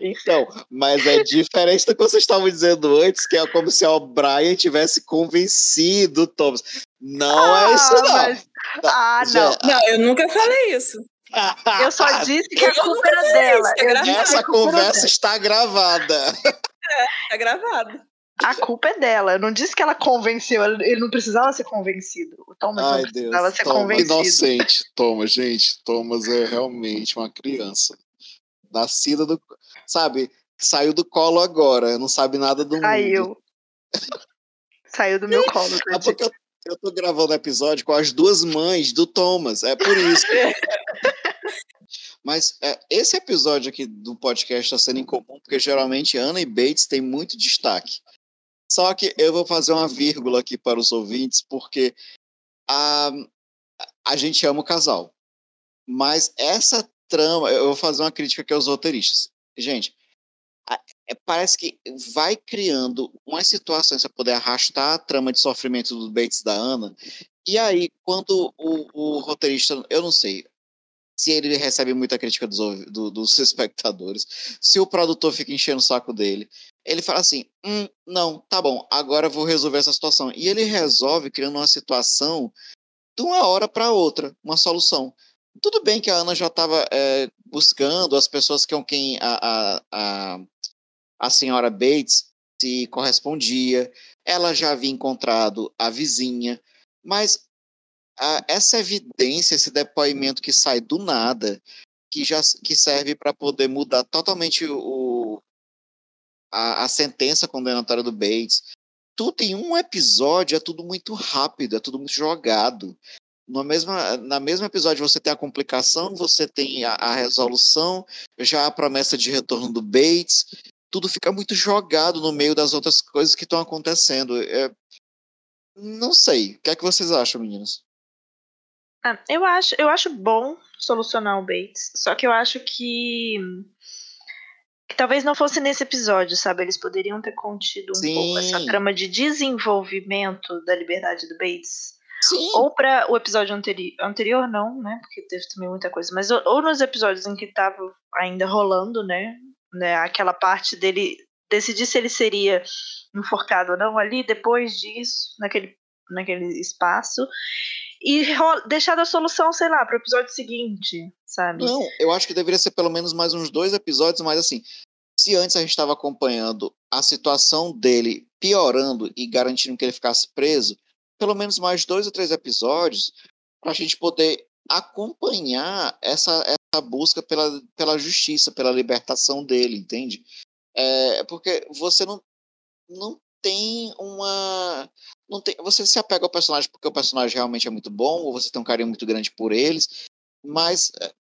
Então, mas é diferente do que vocês estavam dizendo antes, que é como se o Brian tivesse convencido o Thomas. Não é ah, é isso, não. Mas... Ah, não. Não, eu nunca falei isso. Eu só disse que a culpa era dela. Isso, Essa conversa está gravada. É, está gravada. A culpa é dela. Eu não disse que ela convenceu. Ele não precisava ser convencido. O Thomas Ai, não precisava Deus. ser Thomas, convencido. Inocente, Thomas, gente. Thomas é realmente uma criança. Nascida do. Sabe? Saiu do colo agora. Não sabe nada do Saiu. mundo. Saiu do meu colo. É porque eu, eu tô gravando o episódio com as duas mães do Thomas. É por isso. Mas é, esse episódio aqui do podcast está sendo incomum, porque geralmente Ana e Bates têm muito destaque. Só que eu vou fazer uma vírgula aqui para os ouvintes, porque a, a gente ama o casal. Mas essa trama, eu vou fazer uma crítica aqui aos roteiristas. Gente, é, parece que vai criando umas situações para poder arrastar a trama de sofrimento do Bates da Ana. E aí, quando o, o roteirista, eu não sei, se ele recebe muita crítica dos, do, dos espectadores, se o produtor fica enchendo o saco dele, ele fala assim: hum, não, tá bom, agora vou resolver essa situação. E ele resolve criando uma situação de uma hora para outra, uma solução. Tudo bem que a Ana já estava é, buscando as pessoas com quem a, a, a, a senhora Bates se correspondia, ela já havia encontrado a vizinha, mas a, essa evidência, esse depoimento que sai do nada, que já que serve para poder mudar totalmente o, a, a sentença condenatória do Bates. Tudo em um episódio é tudo muito rápido, é tudo muito jogado. No mesma, na mesmo episódio você tem a complicação, você tem a, a resolução, já a promessa de retorno do Bates, tudo fica muito jogado no meio das outras coisas que estão acontecendo. É, não sei. O que é que vocês acham, meninas? Ah, eu acho, eu acho bom solucionar o Bates, só que eu acho que que talvez não fosse nesse episódio, sabe? Eles poderiam ter contido um Sim. pouco essa trama de desenvolvimento da liberdade do Bates. Sim. Ou para o episódio anteri anterior, não, né? Porque teve também muita coisa. Mas ou, ou nos episódios em que tava ainda rolando, né? né? Aquela parte dele decidir se ele seria enforcado ou não ali, depois disso, naquele, naquele espaço e deixar a solução, sei lá, para o episódio seguinte, sabe? Não, eu acho que deveria ser pelo menos mais uns dois episódios, mas assim, se antes a gente estava acompanhando a situação dele piorando e garantindo que ele ficasse preso, pelo menos mais dois ou três episódios para a gente poder acompanhar essa, essa busca pela, pela justiça, pela libertação dele, entende? É, porque você não, não tem uma não tem, você se apega ao personagem porque o personagem realmente é muito bom, ou você tem um carinho muito grande por eles, mas é,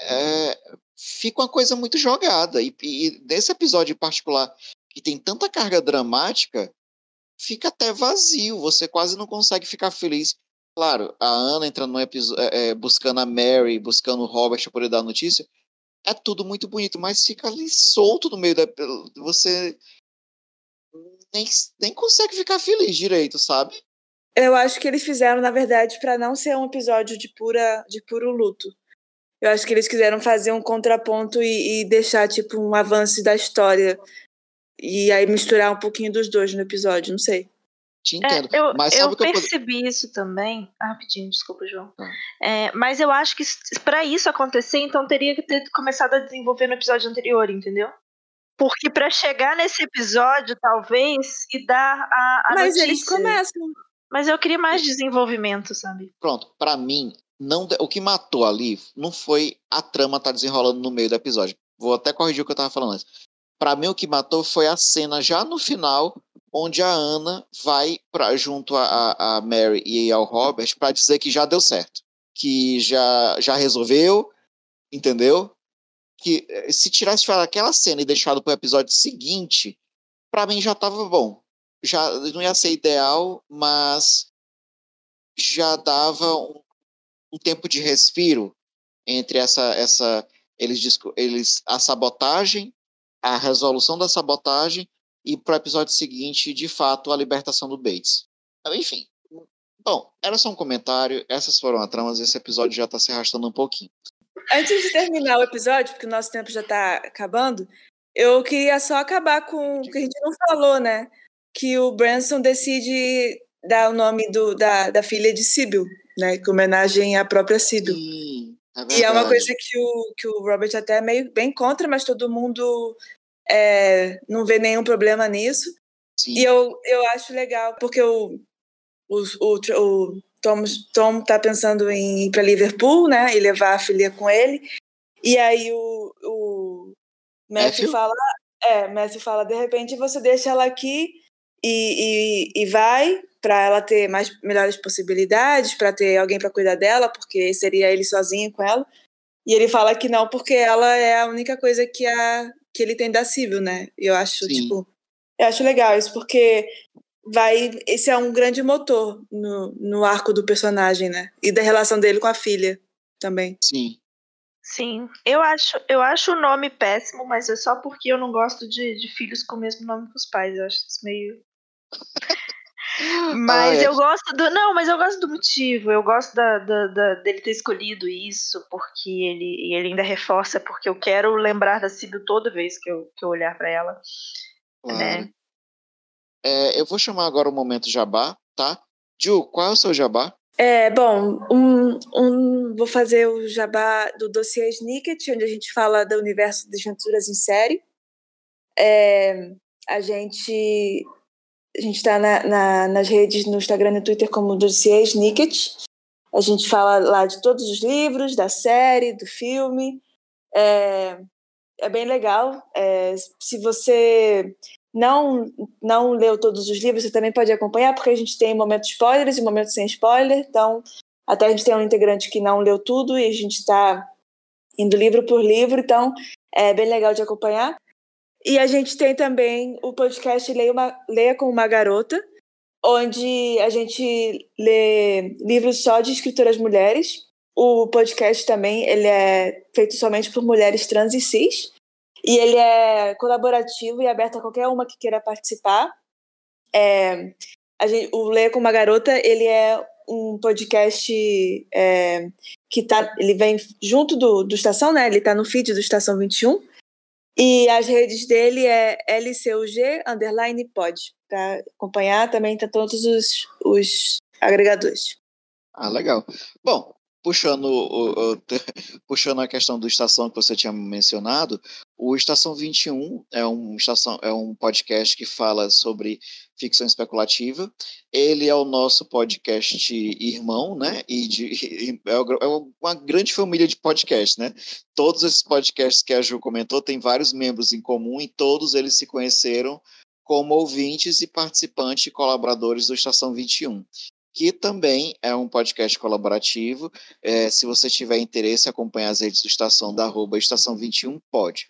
é fica uma coisa muito jogada. E, e nesse episódio em particular, que tem tanta carga dramática, fica até vazio. Você quase não consegue ficar feliz. Claro, a Ana entrando no episódio, é, é, buscando a Mary, buscando o Robert para poder dar notícia, é tudo muito bonito, mas fica ali solto no meio da. Você nem, nem consegue ficar feliz direito, sabe? Eu acho que eles fizeram, na verdade, para não ser um episódio de pura de puro luto. Eu acho que eles quiseram fazer um contraponto e, e deixar, tipo, um avanço da história. E aí misturar um pouquinho dos dois no episódio, não sei. Te entendo. É, eu, mas eu percebi eu... isso também. Ah, rapidinho, desculpa, João. Ah. É, mas eu acho que para isso acontecer, então teria que ter começado a desenvolver no episódio anterior, entendeu? Porque para chegar nesse episódio, talvez, e dar a, a Mas notícia. eles começam. Mas eu queria mais desenvolvimento, sabe? Pronto, para mim, não o que matou ali não foi a trama estar tá desenrolando no meio do episódio. Vou até corrigir o que eu tava falando antes. Para mim, o que matou foi a cena já no final, onde a Ana vai pra, junto a, a Mary e ao Robert para dizer que já deu certo. Que já, já resolveu, entendeu? que eh, se tirado aquela cena e deixado para o episódio seguinte, para mim já estava bom. Já não ia ser ideal, mas já dava um, um tempo de respiro entre essa, essa eles, eles a sabotagem, a resolução da sabotagem e para o episódio seguinte, de fato, a libertação do Bates. Enfim, bom, era só um comentário, essas foram as tramas, esse episódio já está se arrastando um pouquinho. Antes de terminar o episódio, porque o nosso tempo já está acabando, eu queria só acabar com o que a gente não falou, né? Que o Branson decide dar o nome do, da, da filha de Sibyl, né? Que homenagem à própria Sibyl. Sim, é e é uma coisa que o, que o Robert até é meio bem contra, mas todo mundo é, não vê nenhum problema nisso. Sim. E eu, eu acho legal, porque o, o, o, o Tom, Tom tá pensando em ir para Liverpool, né? E levar a filha com ele. E aí o, o Matthew, Matthew? fala, é, Matthew fala, de repente você deixa ela aqui e, e, e vai para ela ter mais melhores possibilidades, para ter alguém para cuidar dela, porque seria ele sozinho com ela. E ele fala que não, porque ela é a única coisa que, a, que ele tem da Civil, né? Eu acho, Sim. tipo, eu acho legal isso, porque vai. Esse é um grande motor no, no arco do personagem, né? E da relação dele com a filha também. Sim. Sim, eu acho, eu acho o nome péssimo, mas é só porque eu não gosto de, de filhos com o mesmo nome que os pais. Eu acho isso meio. Mas é. eu gosto do. Não, mas eu gosto do motivo. Eu gosto da, da- da- dele ter escolhido isso, porque ele, e ele ainda reforça, porque eu quero lembrar da Sibyl toda vez que eu, que eu olhar pra ela. Claro. né? É, eu vou chamar agora o momento jabá, tá? Ju, qual é o seu jabá? É, bom, um, um, vou fazer o jabá do dossiê Snicket, onde a gente fala do universo de aventuras em série. É, a gente a gente está na, na- nas redes, no Instagram e no Twitter como dossiê Snicket. A gente fala lá de todos os livros, da série, do filme. É, é bem legal. É, se você não não leu todos os livros, você também pode acompanhar, porque a gente tem momentos spoilers e momentos sem spoiler. Então, até a gente tem um integrante que não leu tudo e a gente está indo livro por livro, então é bem legal de acompanhar. E a gente tem também o podcast Leia, uma, Leia com uma Garota, onde a gente lê livros só de escritoras mulheres. O podcast também ele é feito somente por mulheres trans e cis. E ele é colaborativo e aberto a qualquer uma que queira participar. É, a gente, o Leia com uma Garota, ele é um podcast é, que tá, ele vem junto do, do Estação, né? Ele tá no feed do Estação 21. E as redes dele é LCUG underline pod. Para acompanhar também tá todos os, os agregadores. Ah, legal. Bom, puxando, o- o- puxando a questão do Estação que você tinha mencionado, o Estação 21 é um, estação, é um podcast que fala sobre ficção especulativa. Ele é o nosso podcast irmão, né? E de, é é uma grande família de podcasts, né? Todos esses podcasts que a Ju comentou têm vários membros em comum e todos eles se conheceram como ouvintes e participantes e colaboradores do Estação 21 que também é um podcast colaborativo. É, se você tiver interesse, acompanhar as redes do Estação da arroba Estação 21 pode.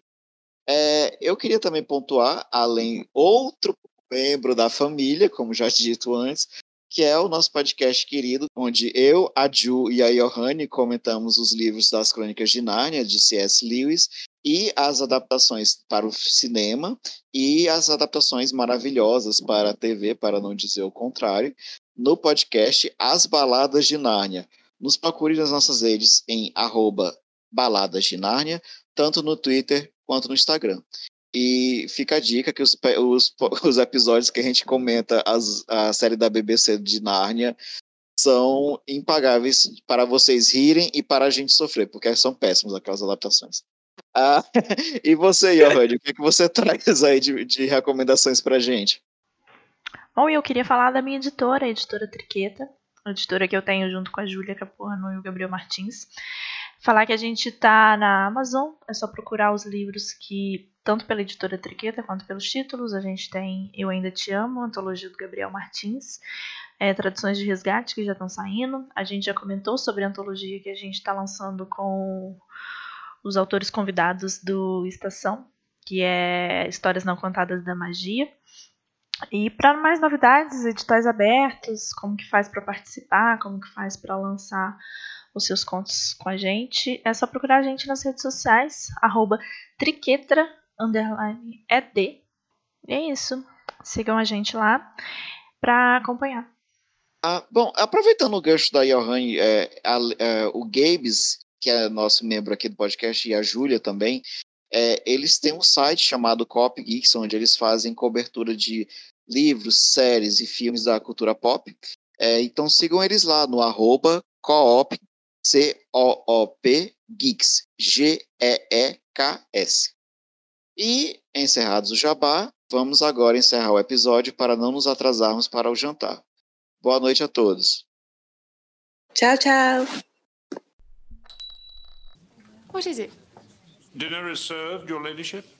É, eu queria também pontuar, além outro membro da família, como já dito antes, que é o nosso podcast querido, onde eu, a Ju e a Johanne comentamos os livros das Crônicas de Nárnia, de C.S. Lewis, e as adaptações para o cinema e as adaptações maravilhosas para a TV, para não dizer o contrário, no podcast As Baladas de Nárnia. Nos procure nas nossas redes em arroba Baladas de Nárnia, tanto no Twitter quanto no Instagram. E fica a dica que os, os, os episódios que a gente comenta as, a série da BBC de Nárnia são impagáveis para vocês rirem e para a gente sofrer, porque são péssimos aquelas adaptações. Ah, e você, Johanny, o que, é que você traz aí de, de recomendações pra gente? Bom, eu queria falar da minha editora, a editora Triqueta, a editora que eu tenho junto com a Júlia Capuano e o Gabriel Martins. Falar que a gente tá na Amazon, é só procurar os livros que, tanto pela editora Triqueta quanto pelos títulos, a gente tem Eu Ainda Te Amo, antologia do Gabriel Martins, é, traduções de resgate que já estão saindo. A gente já comentou sobre a antologia que a gente está lançando com os autores convidados do Estação, que é Histórias Não Contadas da Magia. E para mais novidades, editais abertos, como que faz para participar, como que faz para lançar os seus contos com a gente, é só procurar a gente nas redes sociais, arroba ed. E é isso. Sigam a gente lá para acompanhar. Ah, bom, aproveitando o gancho da Johan, é, é, o Gabes, que é nosso membro aqui do podcast, e a Júlia também, é, eles têm um site chamado Cop Geeks, onde eles fazem cobertura de livros, séries e filmes da cultura pop. É, então sigam eles lá no arroba coop, C-O-O-P, Geeks, G-E-E-K-S. E, encerrados o jabá, vamos agora encerrar o episódio para não nos atrasarmos para o jantar. Boa noite a todos. Tchau, tchau. What is it? Dinner is served, Your Ladyship.